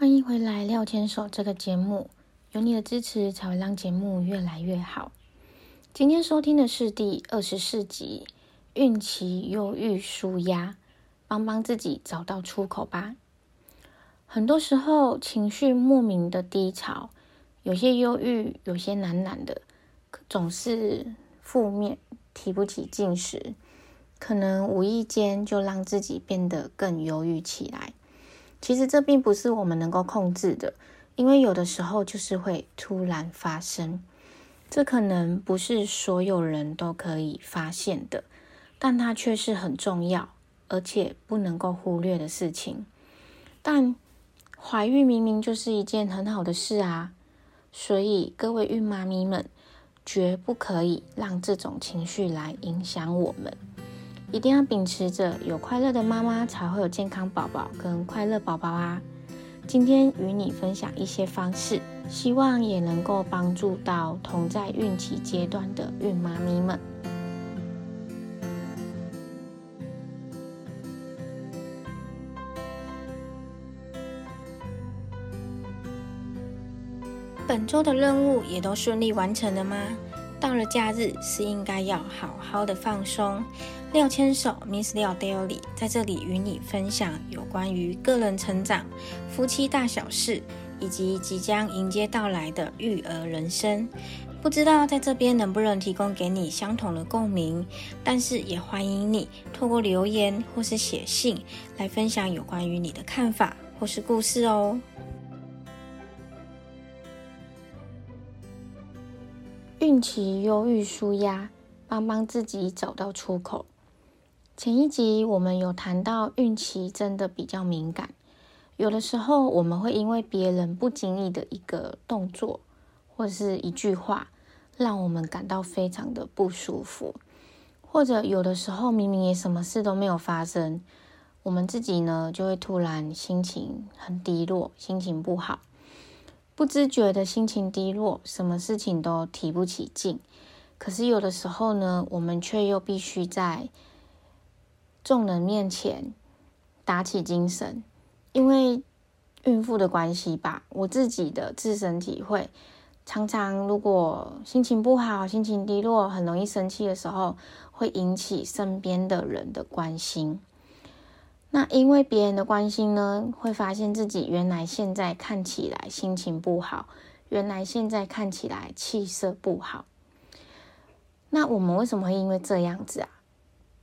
欢迎回来《廖牵手》这个节目，有你的支持才会让节目越来越好。今天收听的是第二十四集《孕期忧郁舒压》，帮帮自己找到出口吧。很多时候情绪莫名的低潮，有些忧郁，有些难难的，总是负面，提不起劲时，可能无意间就让自己变得更忧郁起来。其实这并不是我们能够控制的，因为有的时候就是会突然发生。这可能不是所有人都可以发现的，但它却是很重要，而且不能够忽略的事情。但怀孕明明就是一件很好的事啊，所以各位孕妈咪们，绝不可以让这种情绪来影响我们。一定要秉持着有快乐的妈妈才会有健康宝宝跟快乐宝宝啊！今天与你分享一些方式，希望也能够帮助到同在孕期阶段的孕妈咪们。本周的任务也都顺利完成了吗？到了假日是应该要好好的放松。廖牵手 Miss 廖 Daily 在这里与你分享有关于个人成长、夫妻大小事，以及即将迎接到来的育儿人生。不知道在这边能不能提供给你相同的共鸣，但是也欢迎你透过留言或是写信来分享有关于你的看法或是故事哦。孕期忧郁舒压，帮帮自己找到出口。前一集我们有谈到，孕期真的比较敏感，有的时候我们会因为别人不经意的一个动作或者是一句话，让我们感到非常的不舒服，或者有的时候明明也什么事都没有发生，我们自己呢就会突然心情很低落，心情不好。不自觉的心情低落，什么事情都提不起劲。可是有的时候呢，我们却又必须在众人面前打起精神。因为孕妇的关系吧，我自己的自身体会，常常如果心情不好、心情低落、很容易生气的时候，会引起身边的人的关心。那因为别人的关心呢，会发现自己原来现在看起来心情不好，原来现在看起来气色不好。那我们为什么会因为这样子啊？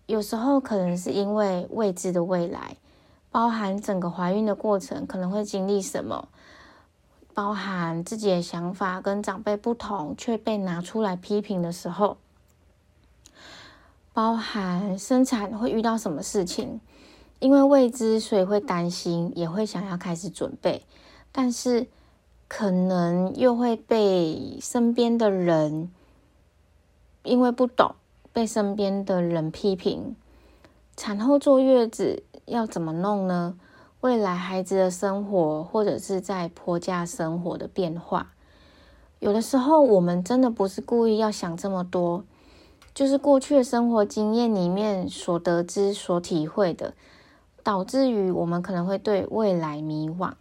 有时候可能是因为未知的未来，包含整个怀孕的过程可能会经历什么，包含自己的想法跟长辈不同却被拿出来批评的时候，包含生产会遇到什么事情。因为未知，所以会担心，也会想要开始准备，但是可能又会被身边的人因为不懂，被身边的人批评。产后坐月子要怎么弄呢？未来孩子的生活，或者是在婆家生活的变化，有的时候我们真的不是故意要想这么多，就是过去的生活经验里面所得知、所体会的。导致于我们可能会对未来迷惘，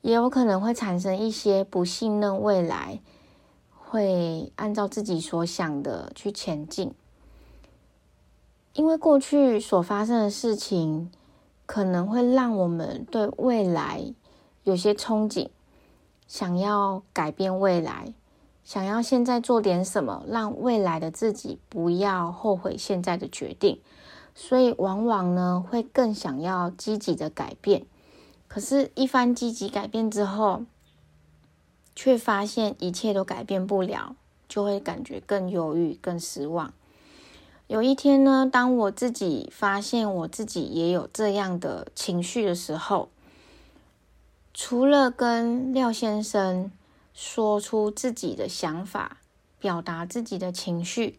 也有可能会产生一些不信任未来，会按照自己所想的去前进。因为过去所发生的事情，可能会让我们对未来有些憧憬，想要改变未来，想要现在做点什么，让未来的自己不要后悔现在的决定。所以，往往呢会更想要积极的改变，可是，一番积极改变之后，却发现一切都改变不了，就会感觉更忧郁、更失望。有一天呢，当我自己发现我自己也有这样的情绪的时候，除了跟廖先生说出自己的想法，表达自己的情绪，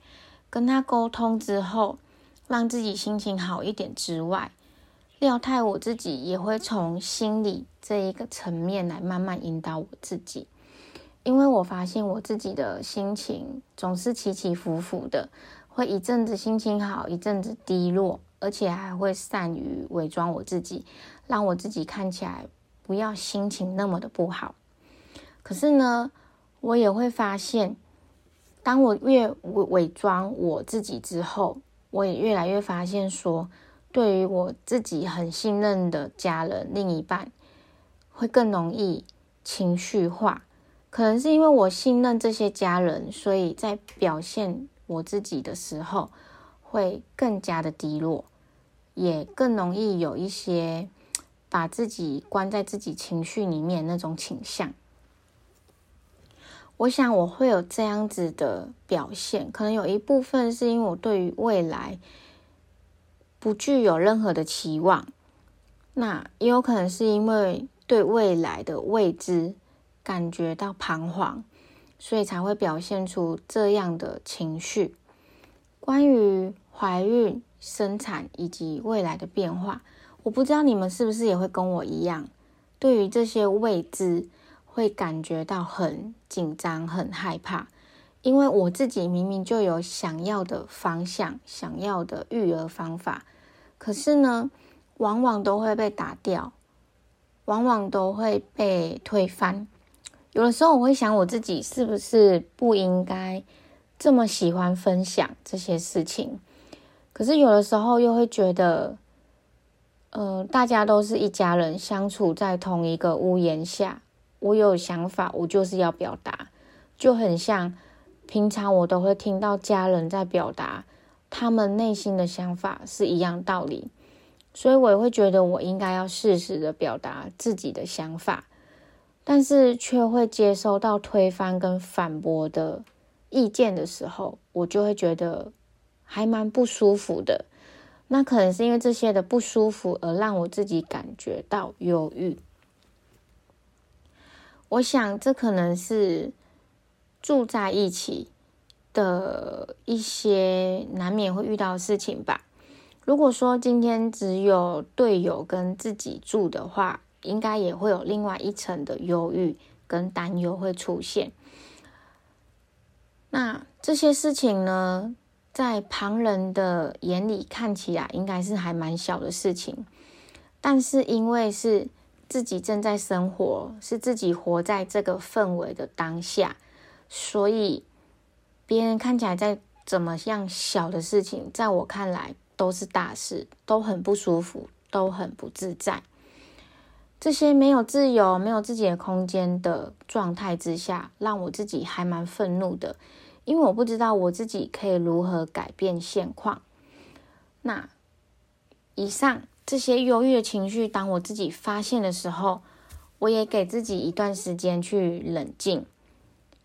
跟他沟通之后。让自己心情好一点之外，廖太我自己也会从心理这一个层面来慢慢引导我自己，因为我发现我自己的心情总是起起伏伏的，会一阵子心情好，一阵子低落，而且还会善于伪装我自己，让我自己看起来不要心情那么的不好。可是呢，我也会发现，当我越伪伪装我自己之后，我也越来越发现说，对于我自己很信任的家人、另一半，会更容易情绪化。可能是因为我信任这些家人，所以在表现我自己的时候，会更加的低落。也更容易有一些把自己关在自己情绪里面那种倾向。我想我会有这样子的表现，可能有一部分是因为我对于未来不具有任何的期望，那也有可能是因为对未来的未知感觉到彷徨，所以才会表现出这样的情绪。关于怀孕。生产以及未来的变化，我不知道你们是不是也会跟我一样，对于这些未知会感觉到很紧张、很害怕。因为我自己明明就有想要的方向、想要的育儿方法，可是呢，往往都会被打掉，往往都会被推翻。有的时候我会想，我自己是不是不应该这么喜欢分享这些事情？可是有的时候又会觉得，呃，大家都是一家人，相处在同一个屋檐下，我有想法，我就是要表达，就很像平常我都会听到家人在表达他们内心的想法是一样道理，所以我也会觉得我应该要适时的表达自己的想法，但是却会接收到推翻跟反驳的意见的时候，我就会觉得。还蛮不舒服的，那可能是因为这些的不舒服而让我自己感觉到忧郁。我想这可能是住在一起的一些难免会遇到的事情吧。如果说今天只有队友跟自己住的话，应该也会有另外一层的忧郁跟担忧会出现。那这些事情呢？在旁人的眼里看起来应该是还蛮小的事情，但是因为是自己正在生活，是自己活在这个氛围的当下，所以别人看起来在怎么样小的事情，在我看来都是大事，都很不舒服，都很不自在。这些没有自由、没有自己的空间的状态之下，让我自己还蛮愤怒的。因为我不知道我自己可以如何改变现况。那以上这些忧郁的情绪，当我自己发现的时候，我也给自己一段时间去冷静。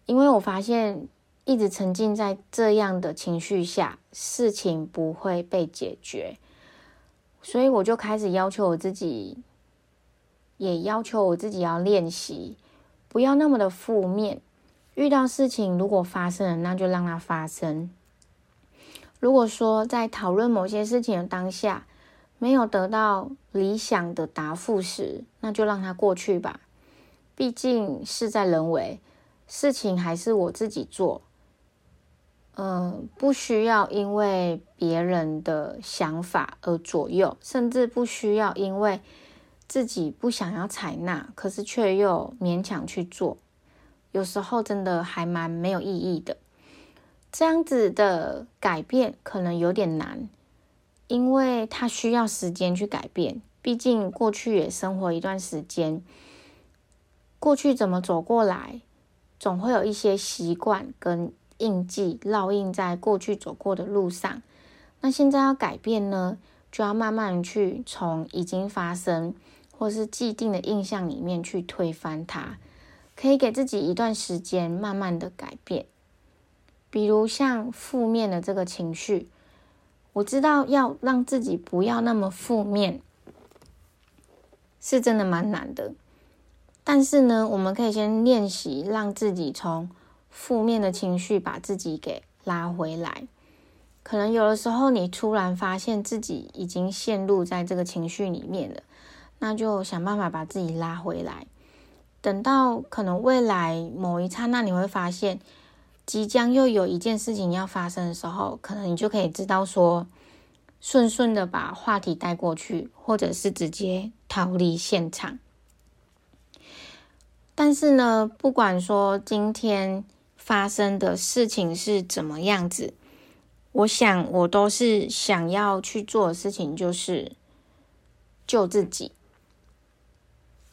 因为我发现一直沉浸在这样的情绪下，事情不会被解决，所以我就开始要求我自己，也要求我自己要练习，不要那么的负面。遇到事情如果发生了，那就让它发生。如果说在讨论某些事情的当下没有得到理想的答复时，那就让它过去吧。毕竟事在人为，事情还是我自己做。嗯，不需要因为别人的想法而左右，甚至不需要因为自己不想要采纳，可是却又勉强去做。有时候真的还蛮没有意义的，这样子的改变可能有点难，因为它需要时间去改变。毕竟过去也生活一段时间，过去怎么走过来，总会有一些习惯跟印记烙印在过去走过的路上。那现在要改变呢，就要慢慢去从已经发生或是既定的印象里面去推翻它。可以给自己一段时间，慢慢的改变。比如像负面的这个情绪，我知道要让自己不要那么负面，是真的蛮难的。但是呢，我们可以先练习，让自己从负面的情绪把自己给拉回来。可能有的时候，你突然发现自己已经陷入在这个情绪里面了，那就想办法把自己拉回来。等到可能未来某一刹那，你会发现即将又有一件事情要发生的时候，可能你就可以知道说，顺顺的把话题带过去，或者是直接逃离现场。但是呢，不管说今天发生的事情是怎么样子，我想我都是想要去做的事情，就是救自己。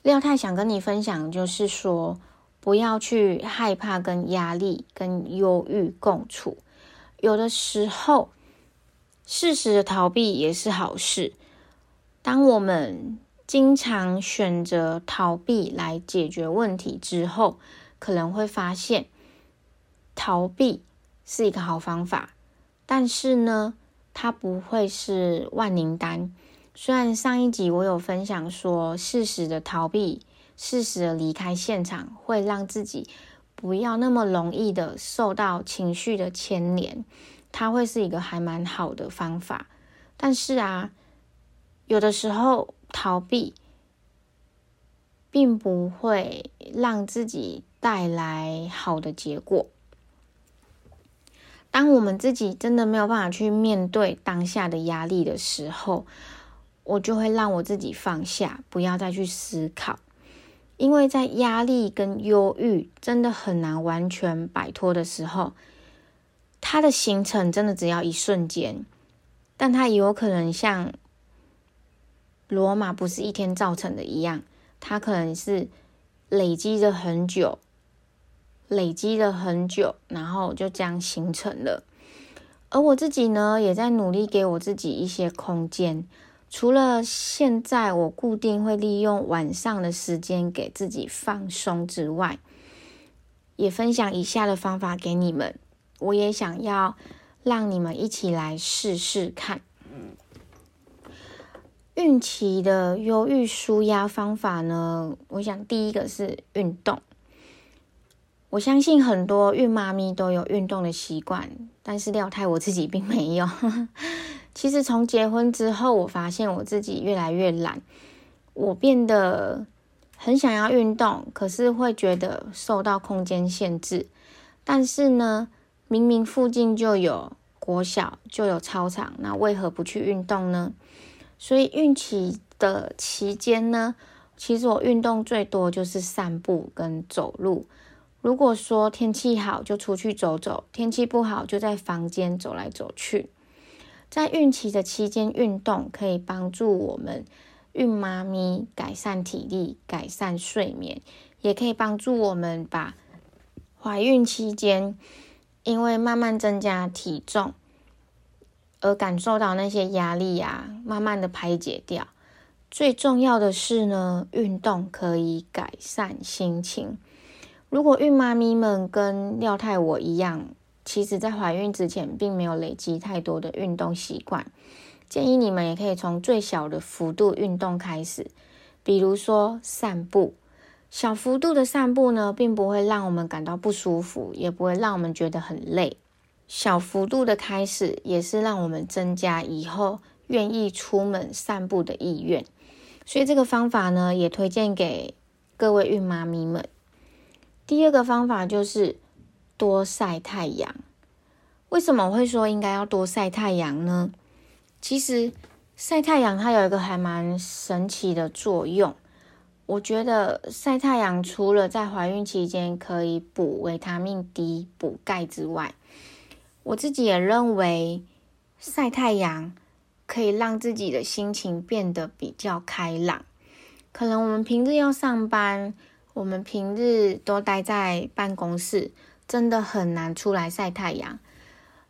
廖太想跟你分享，就是说不要去害怕跟压力、跟忧郁共处。有的时候，适时的逃避也是好事。当我们经常选择逃避来解决问题之后，可能会发现逃避是一个好方法，但是呢，它不会是万灵丹。虽然上一集我有分享说，适时的逃避、适时的离开现场，会让自己不要那么容易的受到情绪的牵连，它会是一个还蛮好的方法。但是啊，有的时候。逃避并不会让自己带来好的结果。当我们自己真的没有办法去面对当下的压力的时候，我就会让我自己放下，不要再去思考。因为在压力跟忧郁真的很难完全摆脱的时候，它的形成真的只要一瞬间，但它也有可能像。罗马不是一天造成的一样，它可能是累积了很久，累积了很久，然后就这样形成了。而我自己呢，也在努力给我自己一些空间。除了现在我固定会利用晚上的时间给自己放松之外，也分享以下的方法给你们。我也想要让你们一起来试试看。孕期的忧郁舒压方法呢？我想第一个是运动。我相信很多孕妈咪都有运动的习惯，但是廖太我自己并没有。其实从结婚之后，我发现我自己越来越懒，我变得很想要运动，可是会觉得受到空间限制。但是呢，明明附近就有国小，就有操场，那为何不去运动呢？所以孕期的期间呢，其实我运动最多就是散步跟走路。如果说天气好，就出去走走；天气不好，就在房间走来走去。在孕期的期间运动，可以帮助我们孕妈咪改善体力、改善睡眠，也可以帮助我们把怀孕期间因为慢慢增加体重。而感受到那些压力啊，慢慢的排解掉。最重要的是呢，运动可以改善心情。如果孕妈咪们跟廖太我一样，其实在怀孕之前并没有累积太多的运动习惯，建议你们也可以从最小的幅度运动开始，比如说散步。小幅度的散步呢，并不会让我们感到不舒服，也不会让我们觉得很累。小幅度的开始，也是让我们增加以后愿意出门散步的意愿。所以这个方法呢，也推荐给各位孕妈咪们。第二个方法就是多晒太阳。为什么我会说应该要多晒太阳呢？其实晒太阳它有一个还蛮神奇的作用。我觉得晒太阳除了在怀孕期间可以补维他命 D、补钙之外，我自己也认为晒太阳可以让自己的心情变得比较开朗。可能我们平日要上班，我们平日都待在办公室，真的很难出来晒太阳。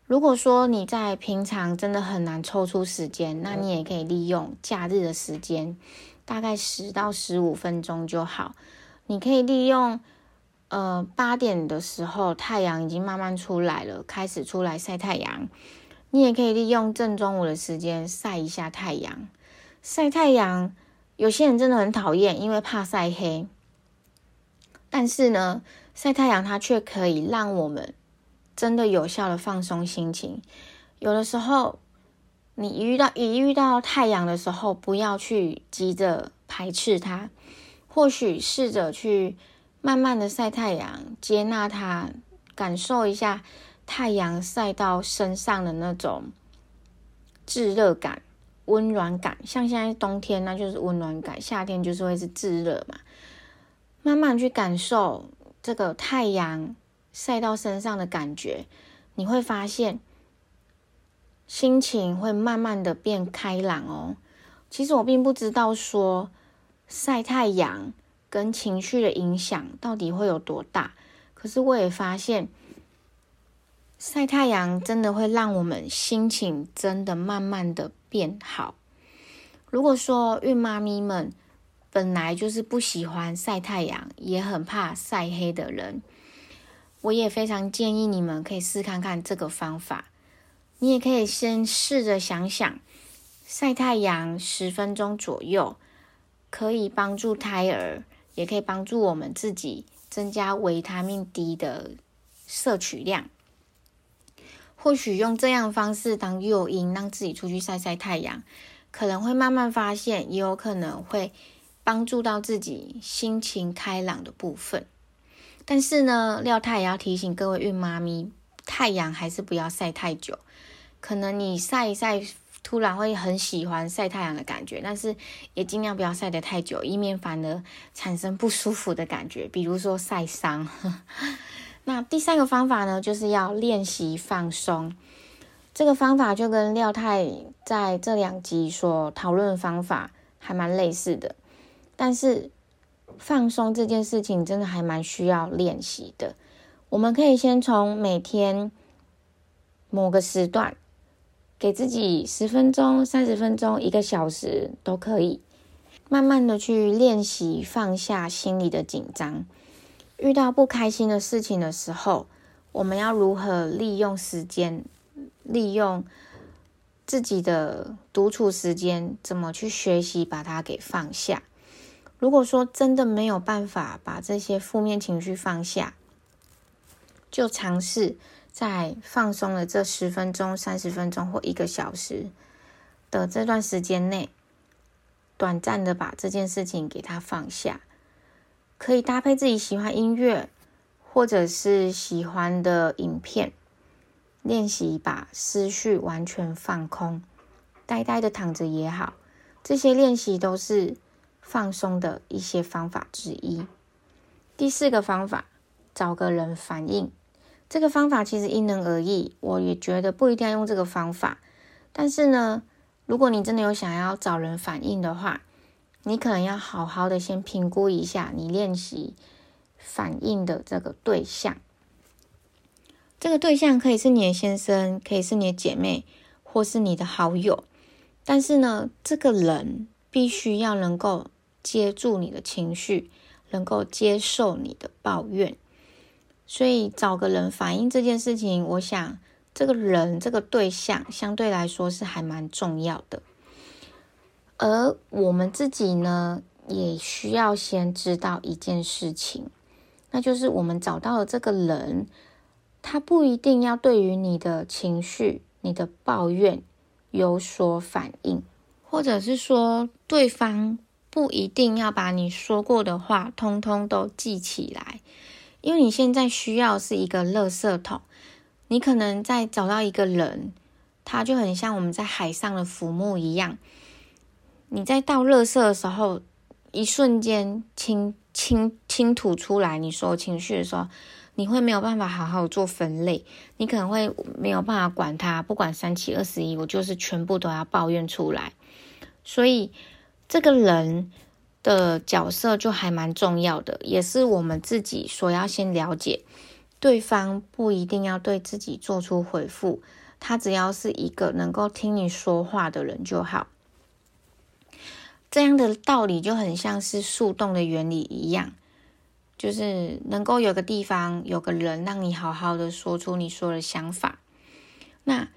如果说你在平常真的很难抽出时间，那你也可以利用假日的时间，大概十到十五分钟就好。你可以利用。呃，八点的时候，太阳已经慢慢出来了，开始出来晒太阳。你也可以利用正中午的时间晒一下太阳。晒太阳，有些人真的很讨厌，因为怕晒黑。但是呢，晒太阳它却可以让我们真的有效的放松心情。有的时候，你遇到一遇到太阳的时候，不要去急着排斥它，或许试着去。慢慢的晒太阳，接纳它，感受一下太阳晒到身上的那种炙热感、温暖感。像现在冬天，那就是温暖感；夏天就是会是炙热嘛。慢慢去感受这个太阳晒到身上的感觉，你会发现心情会慢慢的变开朗哦。其实我并不知道说晒太阳跟情绪的影响到底会有多大，可是我也发现晒太阳真的会让我们心情真的慢慢的变好。如果说孕妈咪们本来就是不喜欢晒太阳，也很怕晒黑的人，我也非常建议你们可以试看看这个方法。你也可以先试着想想。晒太阳十分钟左右，可以帮助胎儿，也可以帮助我们自己增加维他命 D 的摄取量。或许用这样方式当诱因，让自己出去晒晒太阳，可能会慢慢发现，也有可能会帮助到自己心情开朗的部分。但是呢，廖太也要提醒各位孕妈咪，太阳还是不要晒太久，可能你晒一晒。突然会很喜欢晒太阳的感觉，但是也尽量不要晒得太久，以免反而产生不舒服的感觉，比如说晒伤。那第三个方法呢，就是要练习放松。这个方法就跟廖太在这两集所讨论方法还蛮类似的，但是放松这件事情真的还蛮需要练习的。我们可以先从每天某个时段。给自己十分钟、三十分钟、一个小时都可以，慢慢的去练习放下心里的紧张。遇到不开心的事情的时候，我们要如何利用时间，利用自己的独处时间，怎么去学习把它给放下？如果说真的没有办法把这些负面情绪放下，就尝试。在放松了这十分钟、三十分钟或一个小时的这段时间内，短暂的把这件事情给它放下，可以搭配自己喜欢音乐或者是喜欢的影片，练习把思绪完全放空，呆呆的躺着也好，这些练习都是放松的一些方法之一。第四个方法，找个人反应。这个方法其实因人而异，我也觉得不一定要用这个方法。但是呢，如果你真的有想要找人反映的话，你可能要好好的先评估一下你练习反应的这个对象。这个对象可以是你的先生，可以是你的姐妹，或是你的好友。但是呢，这个人必须要能够接住你的情绪，能够接受你的抱怨。所以找个人反映这件事情，我想这个人这个对象相对来说是还蛮重要的。而我们自己呢，也需要先知道一件事情，那就是我们找到的这个人，他不一定要对于你的情绪、你的抱怨有所反应，或者是说对方不一定要把你说过的话通通都记起来。因为你现在需要是一个垃圾桶，你可能在找到一个人，他就很像我们在海上的浮木一样。你在倒垃圾的时候，一瞬间倾倾倾吐出来你所有情绪的时候，你会没有办法好好做分类，你可能会没有办法管它，不管三七二十一，我就是全部都要抱怨出来。所以这个人。的角色就还蛮重要的，也是我们自己所要先了解。对方不一定要对自己做出回复，他只要是一个能够听你说话的人就好。这样的道理就很像是树洞的原理一样，就是能够有个地方有个人让你好好的说出你说的想法。那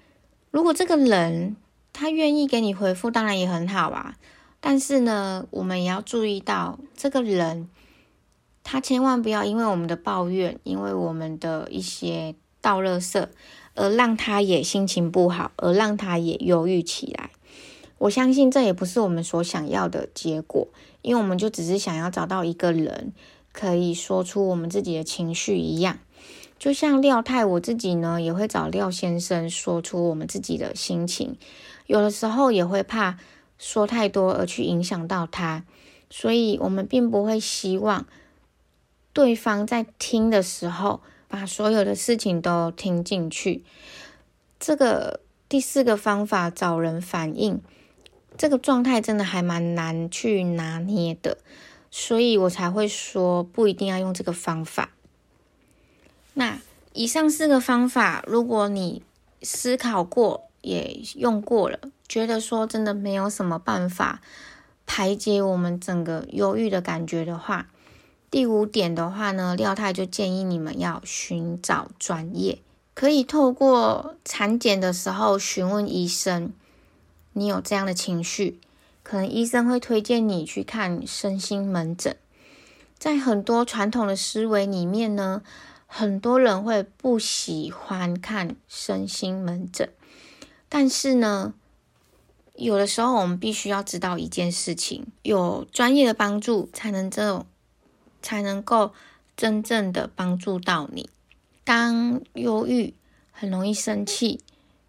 如果这个人他愿意给你回复，当然也很好啊。但是呢，我们也要注意到，这个人他千万不要因为我们的抱怨，因为我们的一些倒垃圾，而让他也心情不好，而让他也忧郁起来。我相信这也不是我们所想要的结果，因为我们就只是想要找到一个人可以说出我们自己的情绪一样。就像廖太，我自己呢也会找廖先生说出我们自己的心情，有的时候也会怕。说太多而去影响到他，所以我们并不会希望对方在听的时候，把所有的事情都听进去。这个第四个方法找人反应，这个状态真的还蛮难去拿捏的，所以我才会说不一定要用这个方法。那以上四个方法，如果你思考过也用过了，觉得说真的没有什么办法排解我们整个忧郁的感觉的话，第五点的话呢，廖太就建议你们要寻找专业，可以透过产检的时候询问医生，你有这样的情绪，可能医生会推荐你去看身心门诊。在很多传统的思维里面呢，很多人会不喜欢看身心门诊，但是呢，有的时候我们必须要知道一件事情，有专业的帮助才能这。才能够真正的帮助到你。当忧郁、很容易生气、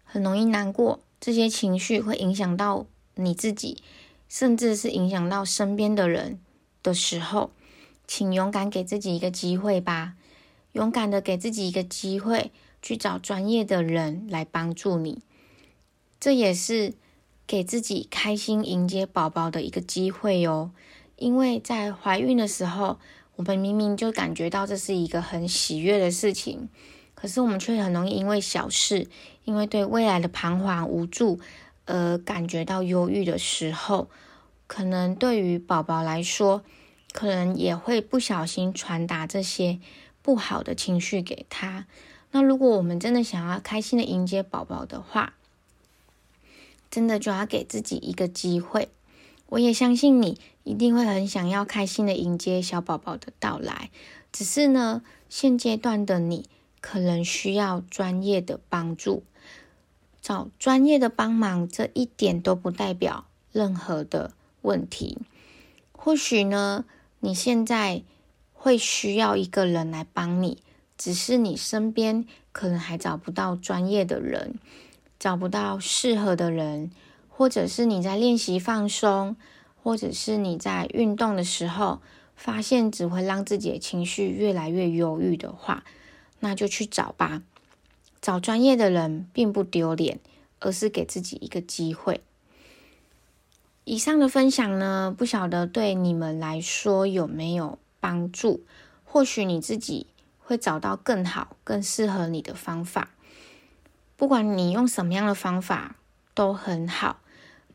很容易难过，这些情绪会影响到你自己，甚至是影响到身边的人的时候，请勇敢给自己一个机会吧，勇敢的给自己一个机会，去找专业的人来帮助你。这也是给自己开心迎接宝宝的一个机会哦，因为在怀孕的时候。我们明明就感觉到这是一个很喜悦的事情，可是我们却很容易因为小事，因为对未来的彷徨无助而感觉到忧郁的时候，可能对于宝宝来说，可能也会不小心传达这些不好的情绪给他。那如果我们真的想要开心的迎接宝宝的话，真的就要给自己一个机会。我也相信你一定会很想要开心的迎接小宝宝的到来，只是呢，现阶段的你可能需要专业的帮助，找专业的帮忙，这一点都不代表任何的问题。或许呢，你现在会需要一个人来帮你，只是你身边可能还找不到专业的人，找不到适合的人。或者是你在练习放松，或者是你在运动的时候，发现只会让自己的情绪越来越忧郁的话，那就去找吧。找专业的人并不丢脸，而是给自己一个机会。以上的分享呢，不晓得对你们来说有没有帮助？或许你自己会找到更好、更适合你的方法。不管你用什么样的方法，都很好。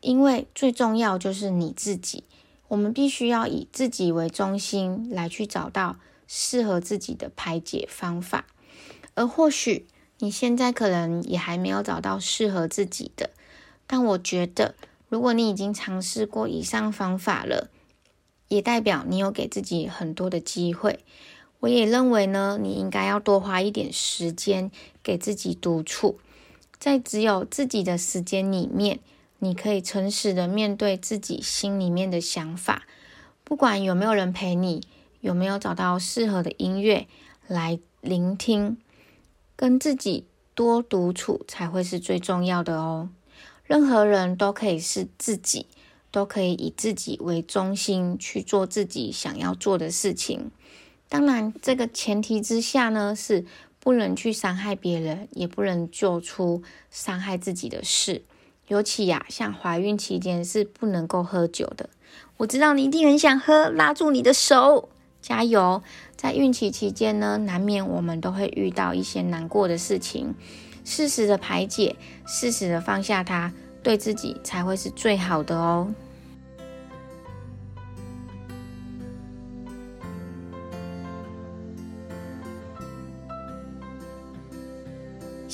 因为最重要就是你自己，我们必须要以自己为中心来去找到适合自己的排解方法。而或许你现在可能也还没有找到适合自己的，但我觉得如果你已经尝试过以上方法了，也代表你有给自己很多的机会。我也认为呢，你应该要多花一点时间给自己独处，在只有自己的时间里面。你可以诚实的面对自己心里面的想法，不管有没有人陪你，有没有找到适合的音乐来聆听，跟自己多独处才会是最重要的哦。任何人都可以是自己，都可以以自己为中心去做自己想要做的事情。当然，这个前提之下呢，是不能去伤害别人，也不能做出伤害自己的事。尤其呀，像怀孕期间是不能够喝酒的。我知道你一定很想喝，拉住你的手，加油！在孕期期间呢，难免我们都会遇到一些难过的事情，适时的排解，适时的放下它，对自己才会是最好的哦。